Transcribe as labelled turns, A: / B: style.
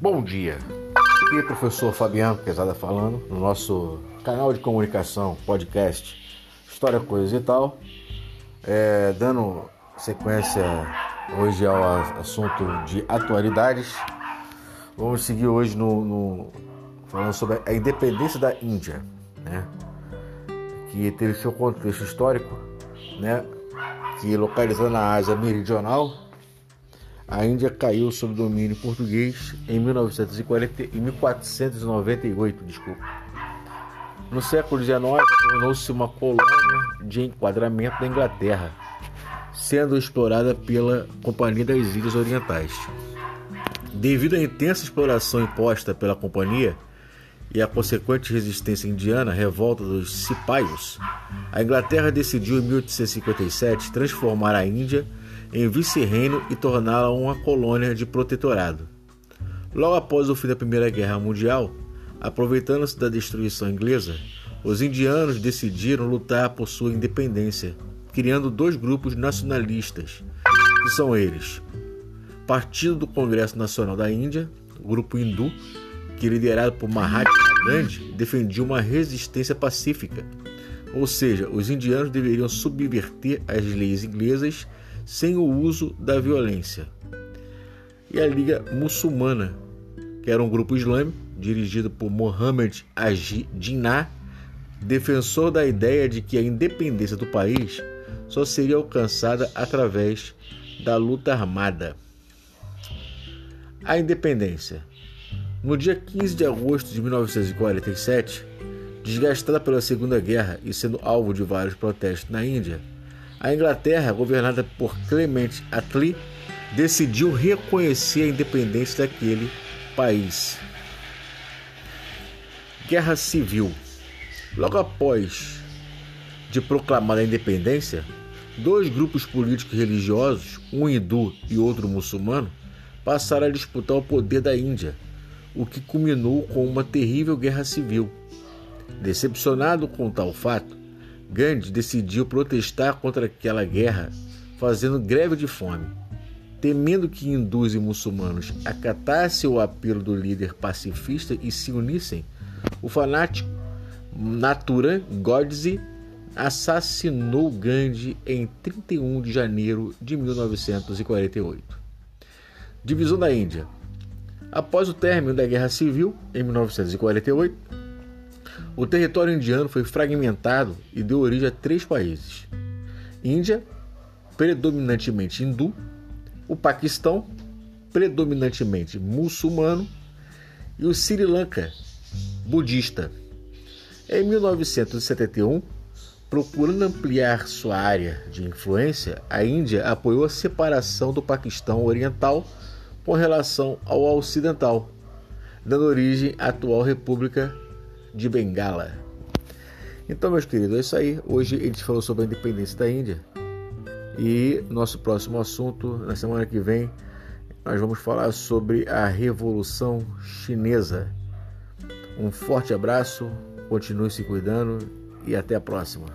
A: Bom dia, aqui é o professor Fabiano Quezada falando no nosso canal de comunicação, podcast História, Coisas e tal, é, dando sequência hoje ao assunto de atualidades. Vamos seguir hoje no, no falando sobre a independência da Índia, né? que teve seu contexto histórico, né? que localizada na Ásia Meridional a Índia caiu sob domínio português em 1940, em 1498, desculpa. No século XIX, tornou-se uma colônia de enquadramento da Inglaterra, sendo explorada pela Companhia das Ilhas Orientais. Devido à intensa exploração imposta pela companhia e à consequente resistência indiana, revolta dos cipaios, a Inglaterra decidiu em 1857 transformar a Índia em vice-reino e torná-la uma colônia de protetorado. Logo após o fim da Primeira Guerra Mundial, aproveitando-se da destruição inglesa, os indianos decidiram lutar por sua independência, criando dois grupos nacionalistas, que são eles: Partido do Congresso Nacional da Índia, o grupo hindu, que liderado por Mahatma Gandhi defendia uma resistência pacífica, ou seja, os indianos deveriam subverter as leis inglesas sem o uso da violência. E a Liga Muçulmana, que era um grupo islâmico dirigido por Mohammed Aji Jinnah, defensor da ideia de que a independência do país só seria alcançada através da luta armada. A independência. No dia 15 de agosto de 1947, desgastada pela Segunda Guerra e sendo alvo de vários protestos na Índia, a Inglaterra, governada por Clement Attlee, decidiu reconhecer a independência daquele país. Guerra Civil. Logo após de proclamada a independência, dois grupos políticos religiosos, um hindu e outro muçulmano, passaram a disputar o poder da Índia, o que culminou com uma terrível guerra civil. Decepcionado com tal fato, Gandhi decidiu protestar contra aquela guerra, fazendo greve de fome. Temendo que hindus e muçulmanos acatassem o apelo do líder pacifista e se unissem, o fanático Nathuram Godse assassinou Gandhi em 31 de janeiro de 1948. Divisão da Índia. Após o término da Guerra Civil, em 1948, o território indiano foi fragmentado e deu origem a três países: Índia, predominantemente hindu, o Paquistão, predominantemente muçulmano, e o Sri Lanka, budista. Em 1971, procurando ampliar sua área de influência, a Índia apoiou a separação do Paquistão Oriental com relação ao Ocidental, dando origem à atual República de Bengala. Então, meus queridos, é isso aí. Hoje a gente falou sobre a independência da Índia. E nosso próximo assunto, na semana que vem, nós vamos falar sobre a Revolução Chinesa. Um forte abraço, continue se cuidando e até a próxima.